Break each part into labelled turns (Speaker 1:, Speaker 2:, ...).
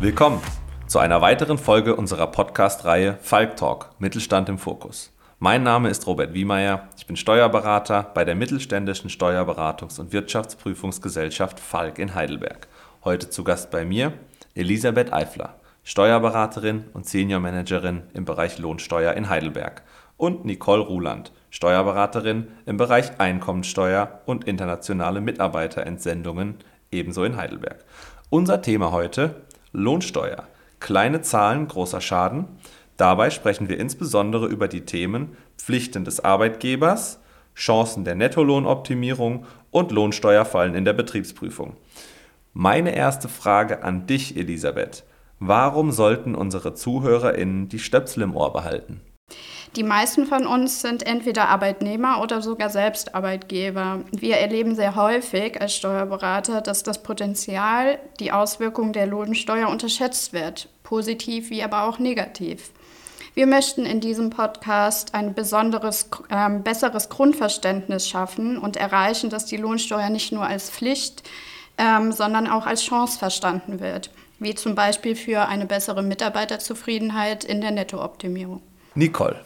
Speaker 1: Willkommen zu einer weiteren Folge unserer Podcast-Reihe Falk Talk Mittelstand im Fokus. Mein Name ist Robert Wiemeyer, ich bin Steuerberater bei der mittelständischen Steuerberatungs- und Wirtschaftsprüfungsgesellschaft Falk in Heidelberg. Heute zu Gast bei mir Elisabeth Eifler, Steuerberaterin und Senior Managerin im Bereich Lohnsteuer in Heidelberg und Nicole Ruland, Steuerberaterin im Bereich Einkommensteuer und internationale Mitarbeiterentsendungen ebenso in Heidelberg. Unser Thema heute Lohnsteuer. Kleine Zahlen, großer Schaden. Dabei sprechen wir insbesondere über die Themen Pflichten des Arbeitgebers, Chancen der Nettolohnoptimierung und Lohnsteuerfallen in der Betriebsprüfung. Meine erste Frage an dich, Elisabeth. Warum sollten unsere ZuhörerInnen die Stöpsel im Ohr behalten?
Speaker 2: Die meisten von uns sind entweder Arbeitnehmer oder sogar selbst Arbeitgeber. Wir erleben sehr häufig als Steuerberater, dass das Potenzial, die Auswirkungen der Lohnsteuer unterschätzt wird, positiv wie aber auch negativ. Wir möchten in diesem Podcast ein besonderes, äh, besseres Grundverständnis schaffen und erreichen, dass die Lohnsteuer nicht nur als Pflicht, ähm, sondern auch als Chance verstanden wird, wie zum Beispiel für eine bessere Mitarbeiterzufriedenheit in der Nettooptimierung.
Speaker 1: Nicole,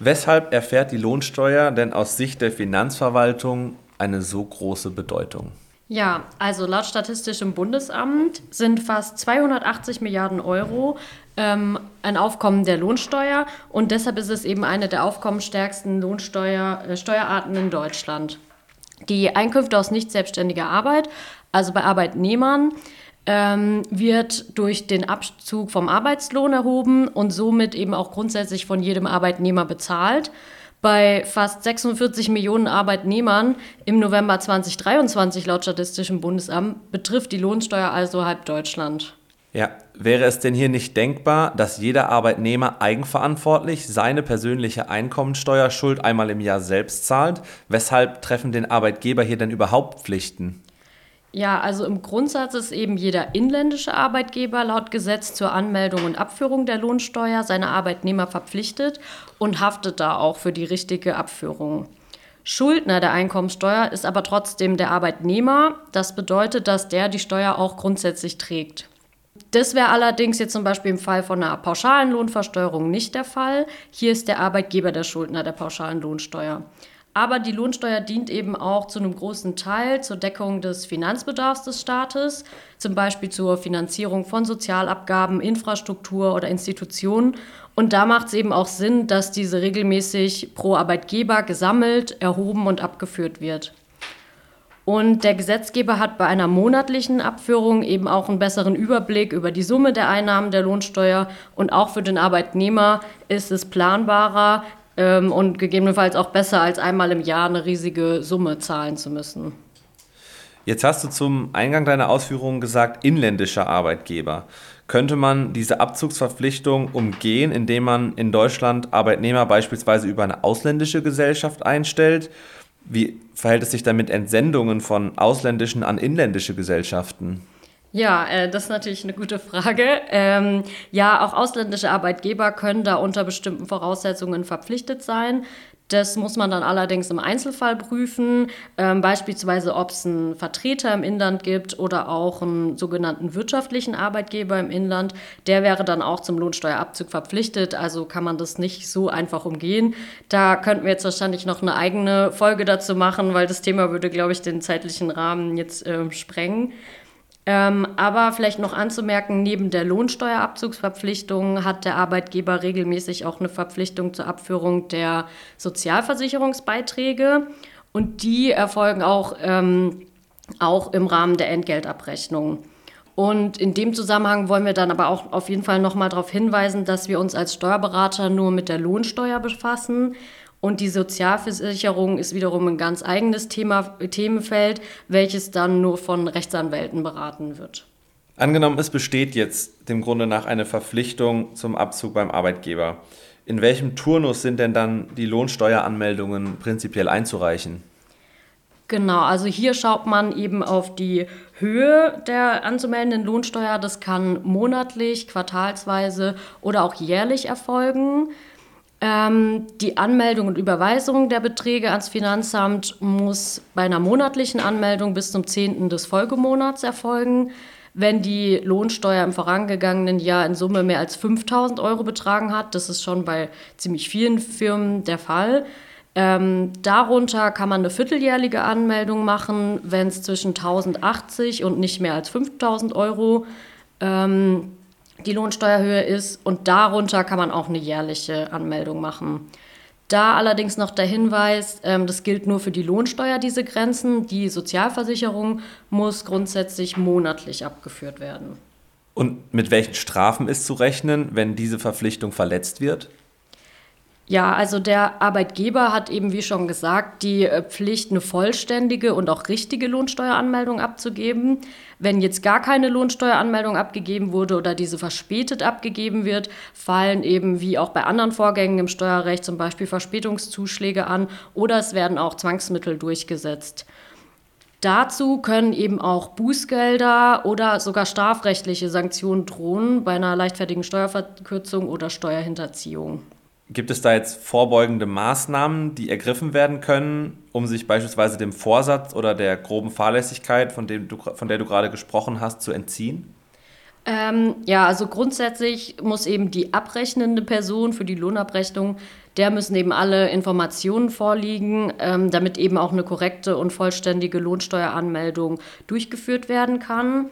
Speaker 1: weshalb erfährt die Lohnsteuer denn aus Sicht der Finanzverwaltung eine so große Bedeutung?
Speaker 3: Ja, also laut Statistischem Bundesamt sind fast 280 Milliarden Euro ähm, ein Aufkommen der Lohnsteuer und deshalb ist es eben eine der aufkommensstärksten Lohnsteuerarten äh, in Deutschland. Die Einkünfte aus nicht selbstständiger Arbeit, also bei Arbeitnehmern, ähm, wird durch den Abzug vom Arbeitslohn erhoben und somit eben auch grundsätzlich von jedem Arbeitnehmer bezahlt. Bei fast 46 Millionen Arbeitnehmern im November 2023 laut Statistischem Bundesamt betrifft die Lohnsteuer also halb Deutschland.
Speaker 1: Ja, wäre es denn hier nicht denkbar, dass jeder Arbeitnehmer eigenverantwortlich seine persönliche Einkommensteuerschuld einmal im Jahr selbst zahlt? Weshalb treffen den Arbeitgeber hier denn überhaupt Pflichten?
Speaker 3: Ja, also im Grundsatz ist eben jeder inländische Arbeitgeber laut Gesetz zur Anmeldung und Abführung der Lohnsteuer seine Arbeitnehmer verpflichtet und haftet da auch für die richtige Abführung. Schuldner der Einkommensteuer ist aber trotzdem der Arbeitnehmer. Das bedeutet, dass der die Steuer auch grundsätzlich trägt. Das wäre allerdings jetzt zum Beispiel im Fall von einer pauschalen Lohnversteuerung nicht der Fall. Hier ist der Arbeitgeber der Schuldner der pauschalen Lohnsteuer. Aber die Lohnsteuer dient eben auch zu einem großen Teil zur Deckung des Finanzbedarfs des Staates, zum Beispiel zur Finanzierung von Sozialabgaben, Infrastruktur oder Institutionen. Und da macht es eben auch Sinn, dass diese regelmäßig pro Arbeitgeber gesammelt, erhoben und abgeführt wird. Und der Gesetzgeber hat bei einer monatlichen Abführung eben auch einen besseren Überblick über die Summe der Einnahmen der Lohnsteuer. Und auch für den Arbeitnehmer ist es planbarer, ähm, und gegebenenfalls auch besser, als einmal im Jahr eine riesige Summe zahlen zu müssen.
Speaker 1: Jetzt hast du zum Eingang deiner Ausführungen gesagt, inländischer Arbeitgeber. Könnte man diese Abzugsverpflichtung umgehen, indem man in Deutschland Arbeitnehmer beispielsweise über eine ausländische Gesellschaft einstellt? Wie verhält es sich dann mit Entsendungen von ausländischen an inländische Gesellschaften?
Speaker 3: Ja, äh, das ist natürlich eine gute Frage. Ähm, ja, auch ausländische Arbeitgeber können da unter bestimmten Voraussetzungen verpflichtet sein. Das muss man dann allerdings im Einzelfall prüfen, ähm, beispielsweise ob es einen Vertreter im Inland gibt oder auch einen sogenannten wirtschaftlichen Arbeitgeber im Inland. Der wäre dann auch zum Lohnsteuerabzug verpflichtet, also kann man das nicht so einfach umgehen. Da könnten wir jetzt wahrscheinlich noch eine eigene Folge dazu machen, weil das Thema würde, glaube ich, den zeitlichen Rahmen jetzt äh, sprengen. Ähm, aber vielleicht noch anzumerken, neben der Lohnsteuerabzugsverpflichtung hat der Arbeitgeber regelmäßig auch eine Verpflichtung zur Abführung der Sozialversicherungsbeiträge. Und die erfolgen auch, ähm, auch im Rahmen der Entgeltabrechnung. Und in dem Zusammenhang wollen wir dann aber auch auf jeden Fall nochmal darauf hinweisen, dass wir uns als Steuerberater nur mit der Lohnsteuer befassen. Und die Sozialversicherung ist wiederum ein ganz eigenes Thema, Themenfeld, welches dann nur von Rechtsanwälten beraten wird.
Speaker 1: Angenommen, es besteht jetzt dem Grunde nach eine Verpflichtung zum Abzug beim Arbeitgeber. In welchem Turnus sind denn dann die Lohnsteueranmeldungen prinzipiell einzureichen?
Speaker 3: Genau, also hier schaut man eben auf die Höhe der anzumeldenden Lohnsteuer. Das kann monatlich, quartalsweise oder auch jährlich erfolgen. Ähm, die Anmeldung und Überweisung der Beträge ans Finanzamt muss bei einer monatlichen Anmeldung bis zum 10. des Folgemonats erfolgen. wenn die Lohnsteuer im vorangegangenen Jahr in Summe mehr als 5000 Euro betragen hat. Das ist schon bei ziemlich vielen Firmen der Fall. Ähm, darunter kann man eine vierteljährliche Anmeldung machen, wenn es zwischen 1080 und nicht mehr als 5000 Euro ähm, die Lohnsteuerhöhe ist. Und darunter kann man auch eine jährliche Anmeldung machen. Da allerdings noch der Hinweis, ähm, das gilt nur für die Lohnsteuer, diese Grenzen. Die Sozialversicherung muss grundsätzlich monatlich abgeführt werden.
Speaker 1: Und mit welchen Strafen ist zu rechnen, wenn diese Verpflichtung verletzt wird?
Speaker 3: Ja, also der Arbeitgeber hat eben, wie schon gesagt, die äh, Pflicht, eine vollständige und auch richtige Lohnsteueranmeldung abzugeben. Wenn jetzt gar keine Lohnsteueranmeldung abgegeben wurde oder diese verspätet abgegeben wird, fallen eben wie auch bei anderen Vorgängen im Steuerrecht zum Beispiel Verspätungszuschläge an oder es werden auch Zwangsmittel durchgesetzt. Dazu können eben auch Bußgelder oder sogar strafrechtliche Sanktionen drohen bei einer leichtfertigen Steuerverkürzung oder Steuerhinterziehung.
Speaker 1: Gibt es da jetzt vorbeugende Maßnahmen, die ergriffen werden können, um sich beispielsweise dem Vorsatz oder der groben Fahrlässigkeit, von, dem du, von der du gerade gesprochen hast, zu entziehen?
Speaker 3: Ähm, ja, also grundsätzlich muss eben die abrechnende Person für die Lohnabrechnung, der müssen eben alle Informationen vorliegen, ähm, damit eben auch eine korrekte und vollständige Lohnsteueranmeldung durchgeführt werden kann.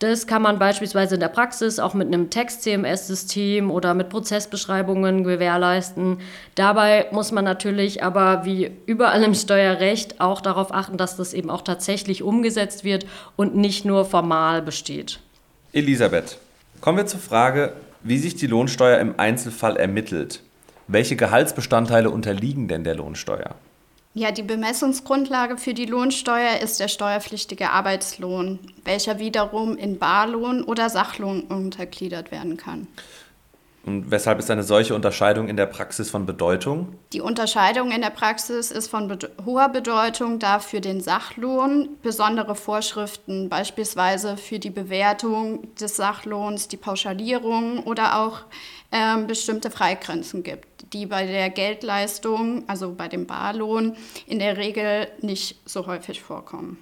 Speaker 3: Das kann man beispielsweise in der Praxis auch mit einem Text-CMS-System oder mit Prozessbeschreibungen gewährleisten. Dabei muss man natürlich aber wie überall im Steuerrecht auch darauf achten, dass das eben auch tatsächlich umgesetzt wird und nicht nur formal besteht.
Speaker 1: Elisabeth, kommen wir zur Frage, wie sich die Lohnsteuer im Einzelfall ermittelt. Welche Gehaltsbestandteile unterliegen denn der Lohnsteuer?
Speaker 2: Ja, die Bemessungsgrundlage für die Lohnsteuer ist der steuerpflichtige Arbeitslohn, welcher wiederum in Barlohn oder Sachlohn untergliedert werden kann.
Speaker 1: Und weshalb ist eine solche Unterscheidung in der Praxis von Bedeutung?
Speaker 2: Die Unterscheidung in der Praxis ist von be hoher Bedeutung, da für den Sachlohn besondere Vorschriften, beispielsweise für die Bewertung des Sachlohns, die Pauschalierung oder auch äh, bestimmte Freigrenzen gibt die bei der Geldleistung, also bei dem Barlohn, in der Regel nicht so häufig vorkommen.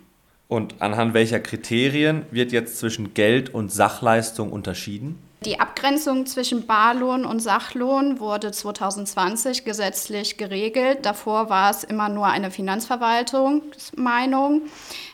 Speaker 1: Und anhand welcher Kriterien wird jetzt zwischen Geld und Sachleistung unterschieden?
Speaker 2: Die Abgrenzung zwischen Barlohn und Sachlohn wurde 2020 gesetzlich geregelt. Davor war es immer nur eine Finanzverwaltungsmeinung.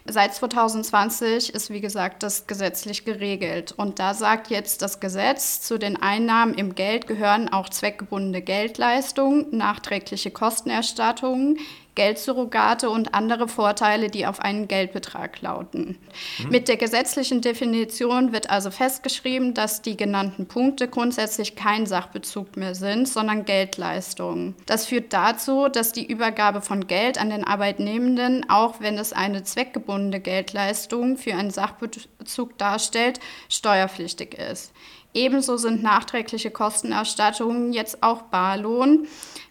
Speaker 2: Seit 2020 ist, wie gesagt, das gesetzlich geregelt. Und da sagt jetzt das Gesetz, zu den Einnahmen im Geld gehören auch zweckgebundene Geldleistungen, nachträgliche Kostenerstattungen, Geldsurrogate und andere Vorteile, die auf einen Geldbetrag lauten. Mhm. Mit der gesetzlichen Definition wird also festgeschrieben, dass die genannten Punkte grundsätzlich kein Sachbezug mehr sind, sondern Geldleistungen. Das führt dazu, dass die Übergabe von Geld an den Arbeitnehmenden, auch wenn es eine zweckgebundene Geldleistung für einen Sachbezug darstellt, steuerpflichtig ist. Ebenso sind nachträgliche Kostenerstattungen jetzt auch Barlohn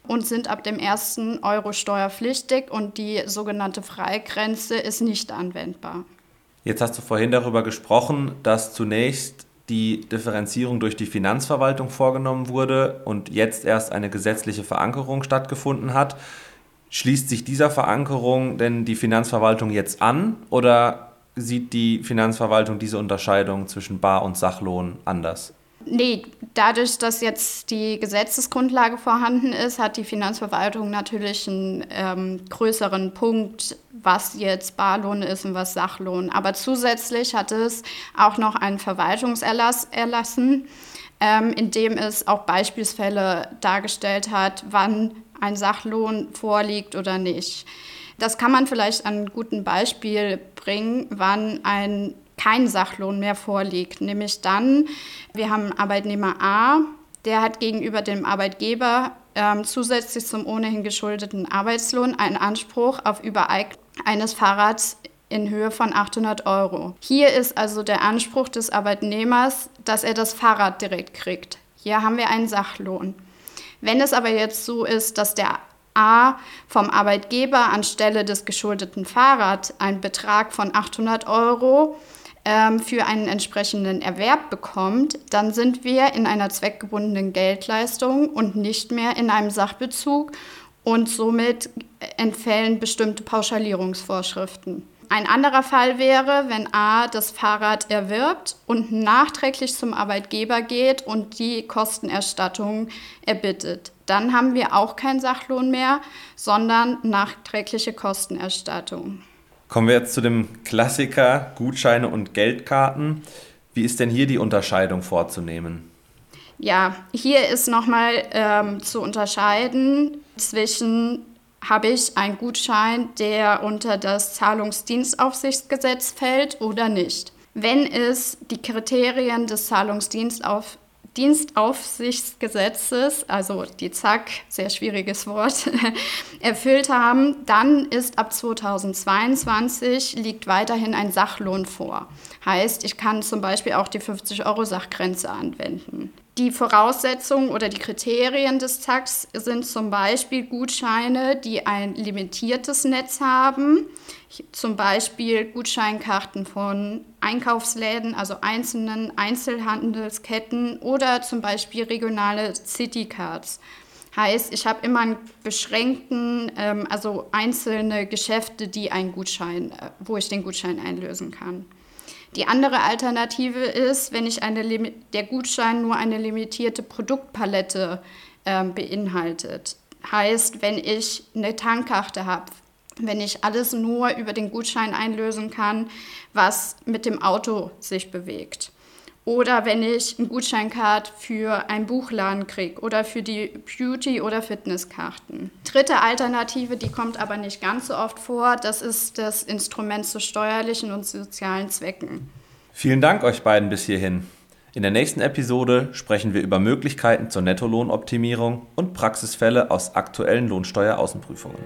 Speaker 2: und sind ab dem ersten Euro steuerpflichtig und die sogenannte Freigrenze ist nicht anwendbar.
Speaker 1: Jetzt hast du vorhin darüber gesprochen, dass zunächst die Differenzierung durch die Finanzverwaltung vorgenommen wurde und jetzt erst eine gesetzliche Verankerung stattgefunden hat. Schließt sich dieser Verankerung denn die Finanzverwaltung jetzt an oder sieht die Finanzverwaltung diese Unterscheidung zwischen Bar- und Sachlohn anders?
Speaker 2: Nee, dadurch, dass jetzt die Gesetzesgrundlage vorhanden ist, hat die Finanzverwaltung natürlich einen ähm, größeren Punkt, was jetzt Barlohn ist und was Sachlohn. Aber zusätzlich hat es auch noch einen Verwaltungserlass erlassen, ähm, in dem es auch Beispielsfälle dargestellt hat, wann ein Sachlohn vorliegt oder nicht. Das kann man vielleicht an einem guten Beispiel bringen, wann ein kein Sachlohn mehr vorliegt. Nämlich dann, wir haben Arbeitnehmer A, der hat gegenüber dem Arbeitgeber ähm, zusätzlich zum ohnehin geschuldeten Arbeitslohn einen Anspruch auf Übereignung eines Fahrrads in Höhe von 800 Euro. Hier ist also der Anspruch des Arbeitnehmers, dass er das Fahrrad direkt kriegt. Hier haben wir einen Sachlohn. Wenn es aber jetzt so ist, dass der A vom Arbeitgeber anstelle des geschuldeten Fahrrads einen Betrag von 800 Euro ähm, für einen entsprechenden Erwerb bekommt, dann sind wir in einer zweckgebundenen Geldleistung und nicht mehr in einem Sachbezug und somit entfällen bestimmte Pauschalierungsvorschriften. Ein anderer Fall wäre, wenn A das Fahrrad erwirbt und nachträglich zum Arbeitgeber geht und die Kostenerstattung erbittet. Dann haben wir auch keinen Sachlohn mehr, sondern nachträgliche Kostenerstattung.
Speaker 1: Kommen wir jetzt zu dem Klassiker Gutscheine und Geldkarten. Wie ist denn hier die Unterscheidung vorzunehmen?
Speaker 2: Ja, hier ist nochmal ähm, zu unterscheiden zwischen habe ich einen Gutschein, der unter das Zahlungsdienstaufsichtsgesetz fällt oder nicht. Wenn es die Kriterien des Zahlungsdienstauf Dienstaufsichtsgesetzes, also die ZAK, sehr schwieriges Wort, erfüllt haben, dann ist ab 2022 liegt weiterhin ein Sachlohn vor. Heißt, ich kann zum Beispiel auch die 50-Euro-Sachgrenze anwenden. Die Voraussetzungen oder die Kriterien des ZAKs sind zum Beispiel Gutscheine, die ein limitiertes Netz haben, zum Beispiel Gutscheinkarten von Einkaufsläden, also einzelnen Einzelhandelsketten oder zum Beispiel regionale Citycards. Heißt, ich habe immer einen beschränkten, ähm, also einzelne Geschäfte, die einen Gutschein, äh, wo ich den Gutschein einlösen kann. Die andere Alternative ist, wenn ich eine, der Gutschein nur eine limitierte Produktpalette äh, beinhaltet. Heißt, wenn ich eine Tankkarte habe, wenn ich alles nur über den Gutschein einlösen kann, was mit dem Auto sich bewegt. Oder wenn ich einen Gutscheincard für einen Buchladen kriege oder für die Beauty- oder Fitnesskarten. Dritte Alternative, die kommt aber nicht ganz so oft vor, das ist das Instrument zu steuerlichen und sozialen Zwecken.
Speaker 1: Vielen Dank euch beiden bis hierhin. In der nächsten Episode sprechen wir über Möglichkeiten zur Nettolohnoptimierung und Praxisfälle aus aktuellen Lohnsteueraußenprüfungen.